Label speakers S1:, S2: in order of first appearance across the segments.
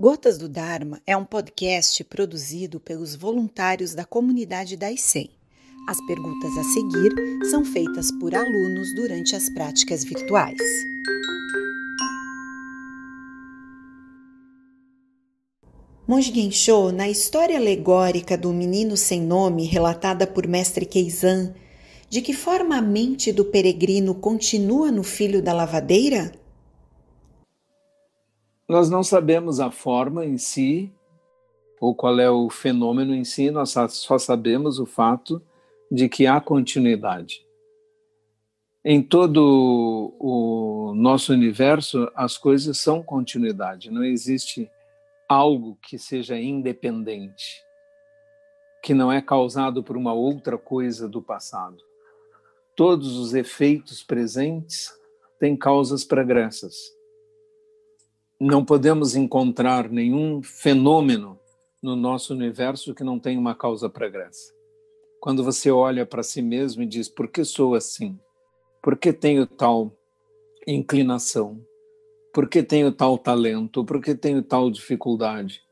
S1: Gotas do Dharma é um podcast produzido pelos voluntários da comunidade da ICEM. As perguntas a seguir são feitas por alunos durante as práticas virtuais. Monge Gensho, na história alegórica do menino sem nome relatada por mestre Keizan, de que forma a mente do peregrino continua no filho da lavadeira?
S2: Nós não sabemos a forma em si, ou qual é o fenômeno em si, nós só sabemos o fato de que há continuidade. Em todo o nosso universo, as coisas são continuidade, não existe algo que seja independente, que não é causado por uma outra coisa do passado. Todos os efeitos presentes têm causas pregressas não podemos encontrar nenhum fenômeno no nosso universo que não tenha uma causa pregressa. Quando você olha para si mesmo e diz: por que sou assim? Por que tenho tal inclinação? Por que tenho tal talento? Por que tenho tal dificuldade?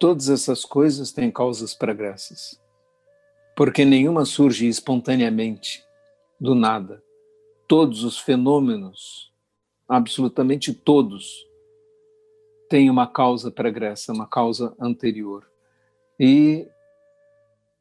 S2: Todas essas coisas têm causas pregressas. Porque nenhuma surge espontaneamente, do nada. Todos os fenômenos absolutamente todos têm uma causa pregressa, uma causa anterior. E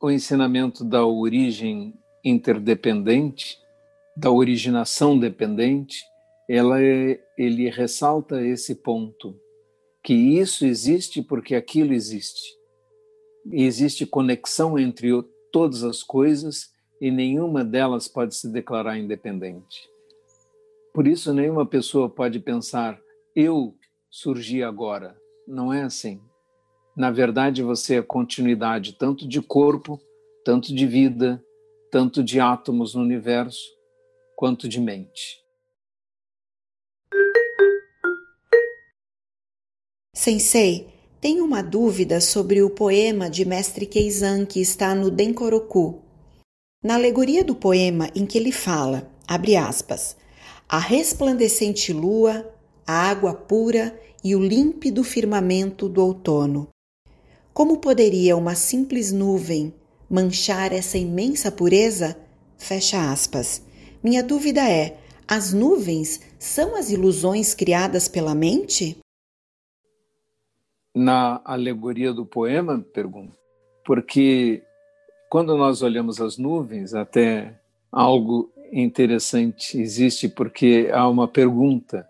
S2: o ensinamento da origem interdependente, da originação dependente, ela é, ele ressalta esse ponto, que isso existe porque aquilo existe. E existe conexão entre todas as coisas e nenhuma delas pode se declarar independente. Por isso, nenhuma pessoa pode pensar, eu surgi agora. Não é assim. Na verdade, você é continuidade tanto de corpo, tanto de vida, tanto de átomos no universo, quanto de mente.
S1: Sensei, tenho uma dúvida sobre o poema de Mestre Keizan que está no Denkoroku. Na alegoria do poema em que ele fala, abre aspas, a resplandecente lua, a água pura e o límpido firmamento do outono. Como poderia uma simples nuvem manchar essa imensa pureza? Fecha aspas. Minha dúvida é: as nuvens são as ilusões criadas pela mente?
S2: Na alegoria do poema, pergunto, porque quando nós olhamos as nuvens, até algo interessante existe porque há uma pergunta: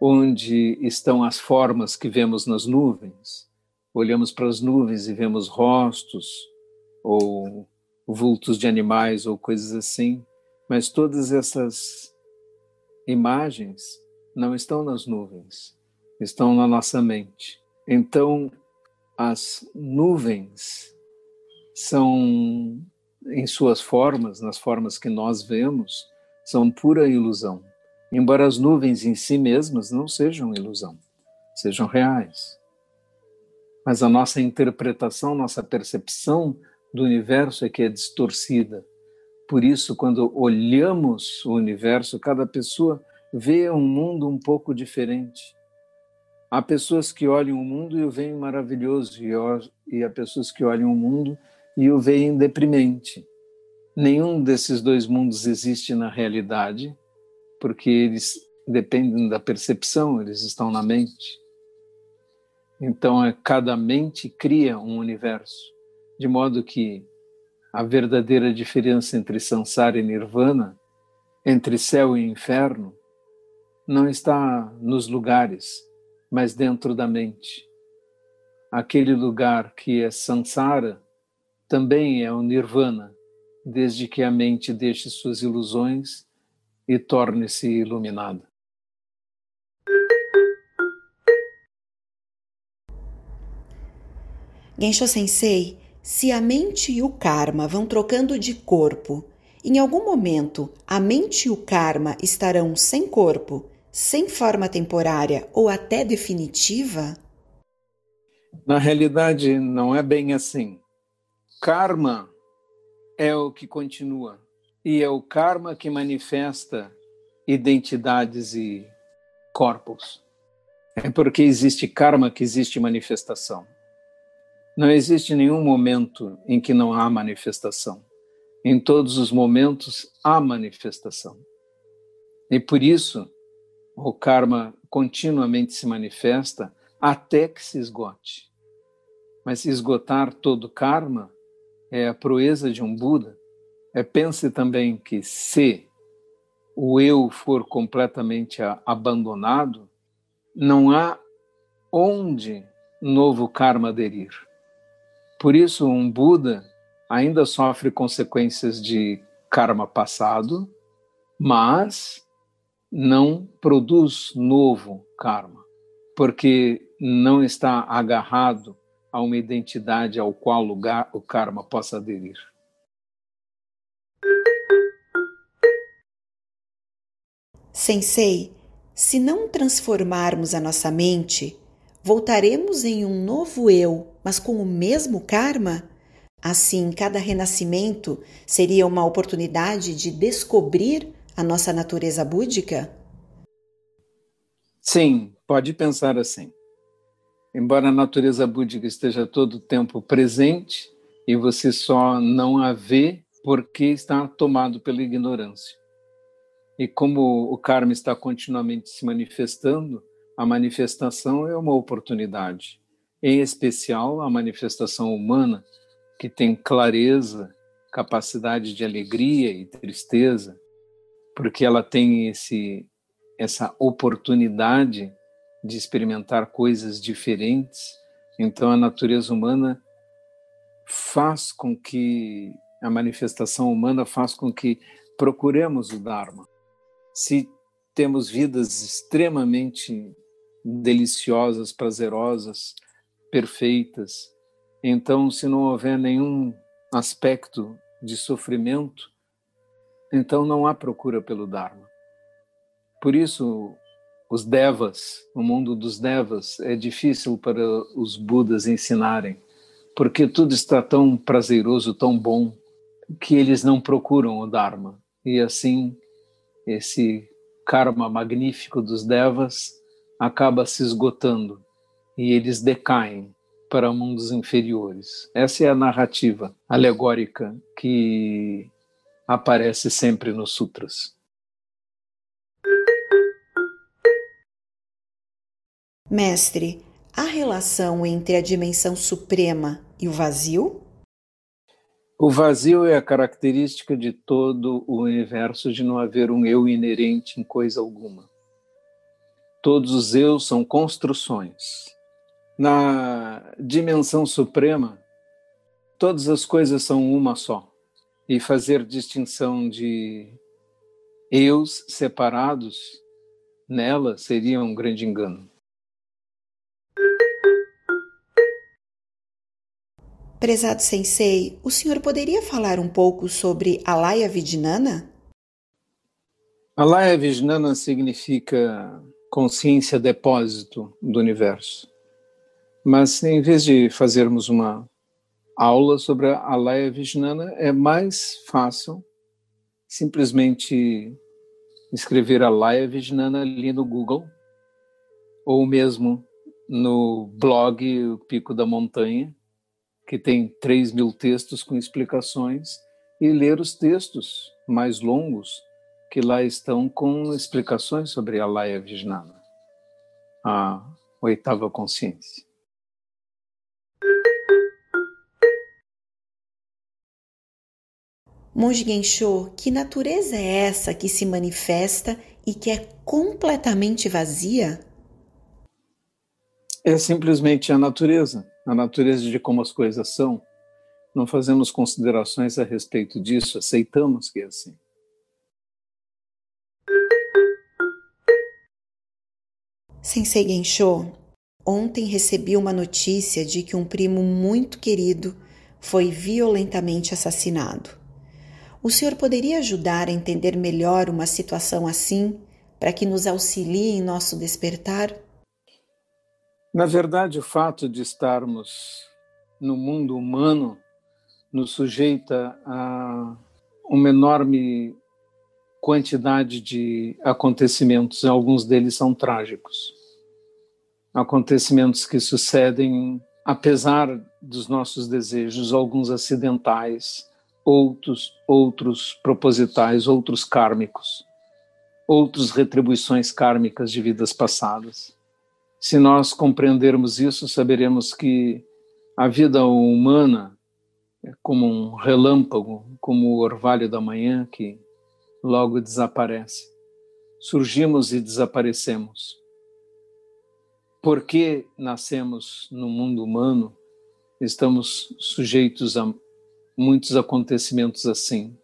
S2: onde estão as formas que vemos nas nuvens? Olhamos para as nuvens e vemos rostos ou vultos de animais ou coisas assim, mas todas essas imagens não estão nas nuvens, estão na nossa mente. Então, as nuvens são em suas formas, nas formas que nós vemos, são pura ilusão. Embora as nuvens em si mesmas não sejam ilusão, sejam reais. Mas a nossa interpretação, nossa percepção do universo é que é distorcida. Por isso, quando olhamos o universo, cada pessoa vê um mundo um pouco diferente. Há pessoas que olham o mundo e o veem maravilhoso, e há pessoas que olham o mundo e o veem deprimente. Nenhum desses dois mundos existe na realidade, porque eles dependem da percepção, eles estão na mente. Então, é, cada mente cria um universo, de modo que a verdadeira diferença entre samsara e nirvana, entre céu e inferno, não está nos lugares, mas dentro da mente. Aquele lugar que é samsara também é o nirvana, desde que a mente deixe suas ilusões e torne-se iluminada.
S1: Gensho Sensei, se a mente e o karma vão trocando de corpo, em algum momento a mente e o karma estarão sem corpo, sem forma temporária ou até definitiva?
S2: Na realidade, não é bem assim karma é o que continua e é o karma que manifesta identidades e corpos. É porque existe karma que existe manifestação. Não existe nenhum momento em que não há manifestação. Em todos os momentos há manifestação. E por isso, o karma continuamente se manifesta até que se esgote. Mas esgotar todo karma é a proeza de um Buda. É pense também que se o eu for completamente abandonado, não há onde novo karma aderir. Por isso, um Buda ainda sofre consequências de karma passado, mas não produz novo karma, porque não está agarrado a uma identidade ao qual o karma possa aderir.
S1: Sensei, se não transformarmos a nossa mente, voltaremos em um novo eu, mas com o mesmo karma? Assim, cada renascimento seria uma oportunidade de descobrir a nossa natureza búdica?
S2: Sim, pode pensar assim. Embora a natureza búdica esteja todo o tempo presente e você só não a vê porque está tomado pela ignorância. E como o karma está continuamente se manifestando, a manifestação é uma oportunidade. Em especial, a manifestação humana, que tem clareza, capacidade de alegria e tristeza, porque ela tem esse essa oportunidade de experimentar coisas diferentes. Então a natureza humana faz com que a manifestação humana faz com que procuremos o Dharma. Se temos vidas extremamente deliciosas, prazerosas, perfeitas, então se não houver nenhum aspecto de sofrimento, então não há procura pelo Dharma. Por isso, os devas, o mundo dos devas, é difícil para os Budas ensinarem, porque tudo está tão prazeroso, tão bom, que eles não procuram o Dharma. E assim, esse karma magnífico dos devas acaba se esgotando e eles decaem para mundos inferiores. Essa é a narrativa alegórica que aparece sempre nos sutras.
S1: Mestre, há relação entre a dimensão suprema e o vazio?
S2: O vazio é a característica de todo o universo de não haver um eu inerente em coisa alguma. Todos os eus são construções. Na dimensão suprema, todas as coisas são uma só. E fazer distinção de eus separados nela seria um grande engano.
S1: Prezado Sensei, o senhor poderia falar um pouco sobre Alaya Vijnana?
S2: Alaya Vijnana significa consciência depósito do universo. Mas em vez de fazermos uma aula sobre Alaya Vijnana, é mais fácil simplesmente escrever Alaya Vijnana ali no Google ou mesmo no blog O Pico da Montanha que tem 3 mil textos com explicações, e ler os textos mais longos que lá estão com explicações sobre a Laya Vijnana, a oitava consciência.
S1: Monge Gensho, que natureza é essa que se manifesta e que é completamente vazia?
S2: É simplesmente a natureza a natureza de como as coisas são, não fazemos considerações a respeito disso, aceitamos que é assim.
S1: Sensei Gensho, ontem recebi uma notícia de que um primo muito querido foi violentamente assassinado. O senhor poderia ajudar a entender melhor uma situação assim, para que nos auxilie em nosso despertar?
S2: Na verdade, o fato de estarmos no mundo humano nos sujeita a uma enorme quantidade de acontecimentos, alguns deles são trágicos. acontecimentos que sucedem apesar dos nossos desejos, alguns acidentais, outros outros propositais, outros kármicos, outras retribuições kármicas de vidas passadas. Se nós compreendermos isso, saberemos que a vida humana é como um relâmpago, como o orvalho da manhã que logo desaparece. Surgimos e desaparecemos. Porque nascemos no mundo humano, estamos sujeitos a muitos acontecimentos assim.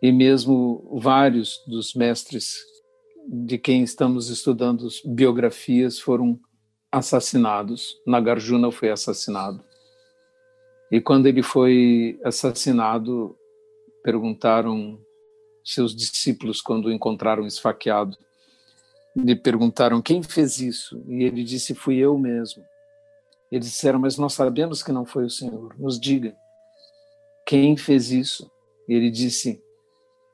S2: E mesmo vários dos mestres de quem estamos estudando biografias foram assassinados. Nagarjuna foi assassinado. E quando ele foi assassinado, perguntaram seus discípulos, quando o encontraram esfaqueado, lhe perguntaram quem fez isso. E ele disse: Fui eu mesmo. Eles disseram: Mas nós sabemos que não foi o Senhor. Nos diga, quem fez isso? E ele disse: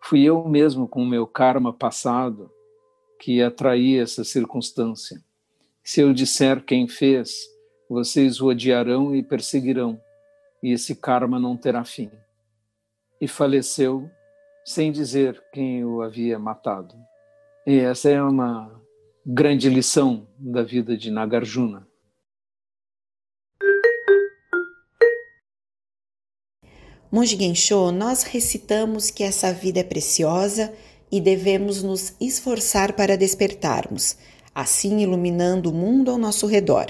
S2: Fui eu mesmo com o meu karma passado que atraí essa circunstância. Se eu disser quem fez, vocês o odiarão e perseguirão, e esse karma não terá fim. E faleceu sem dizer quem o havia matado. E essa é uma grande lição da vida de Nagarjuna.
S1: Monge Gensho, nós recitamos que essa vida é preciosa e devemos nos esforçar para despertarmos, assim iluminando o mundo ao nosso redor.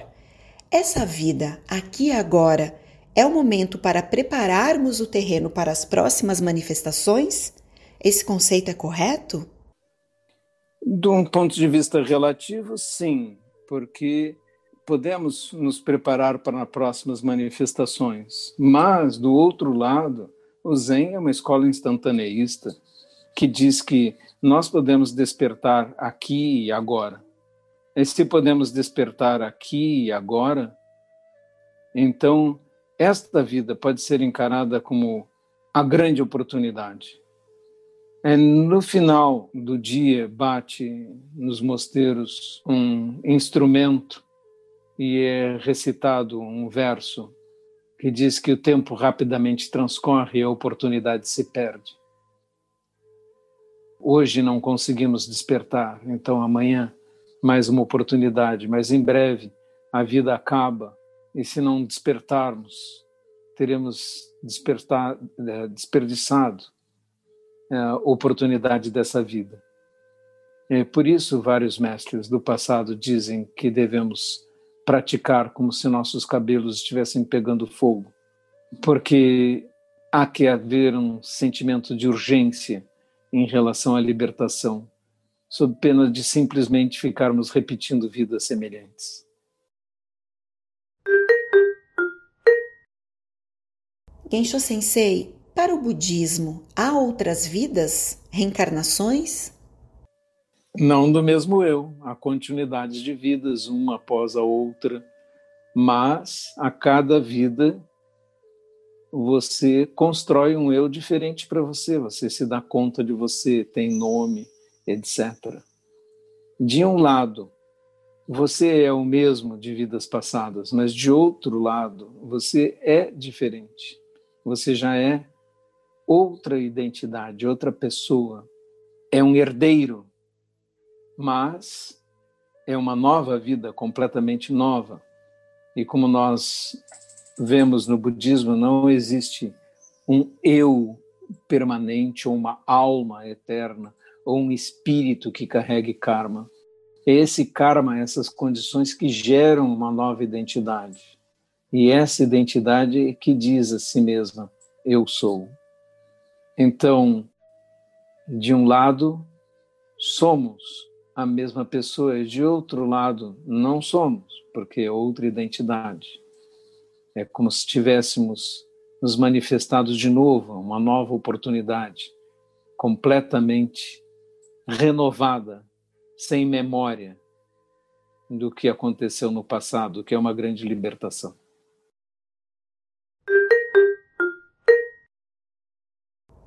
S1: Essa vida, aqui e agora, é o momento para prepararmos o terreno para as próximas manifestações? Esse conceito é correto?
S2: De um ponto de vista relativo, sim, porque podemos nos preparar para próximas manifestações. Mas, do outro lado, o Zen é uma escola instantaneísta que diz que nós podemos despertar aqui e agora. E se podemos despertar aqui e agora, então esta vida pode ser encarada como a grande oportunidade. É, no final do dia, bate nos mosteiros um instrumento e é recitado um verso que diz que o tempo rapidamente transcorre e a oportunidade se perde. Hoje não conseguimos despertar, então amanhã mais uma oportunidade, mas em breve a vida acaba e se não despertarmos, teremos despertar, é, desperdiçado é, a oportunidade dessa vida. É por isso vários mestres do passado dizem que devemos praticar como se nossos cabelos estivessem pegando fogo, porque há que haver um sentimento de urgência em relação à libertação, sob pena de simplesmente ficarmos repetindo vidas semelhantes.
S1: Gensho Sensei, para o budismo, há outras vidas, reencarnações?
S2: Não do mesmo eu, há continuidades de vidas, uma após a outra, mas a cada vida você constrói um eu diferente para você, você se dá conta de você, tem nome, etc. De um lado, você é o mesmo de vidas passadas, mas de outro lado, você é diferente. Você já é outra identidade, outra pessoa. É um herdeiro, mas é uma nova vida, completamente nova. E como nós vemos no budismo, não existe um eu permanente ou uma alma eterna ou um espírito que carregue karma. Esse karma, essas condições que geram uma nova identidade. E essa identidade que diz a si mesma: eu sou. Então, de um lado, somos a mesma pessoa, de outro lado, não somos, porque é outra identidade. É como se tivéssemos nos manifestado de novo, uma nova oportunidade, completamente renovada, sem memória do que aconteceu no passado, que é uma grande libertação.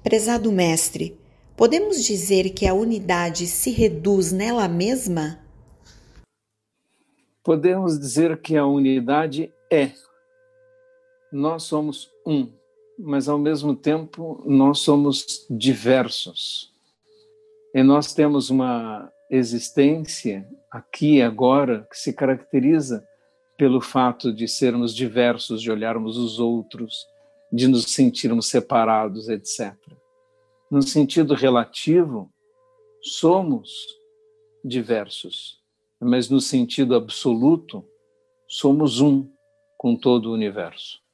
S1: Prezado mestre, podemos dizer que a unidade se reduz nela mesma?
S2: Podemos dizer que a unidade é. Nós somos um, mas ao mesmo tempo nós somos diversos. E nós temos uma existência aqui agora que se caracteriza pelo fato de sermos diversos, de olharmos os outros, de nos sentirmos separados, etc. No sentido relativo, somos diversos, mas no sentido absoluto, somos um com todo o universo.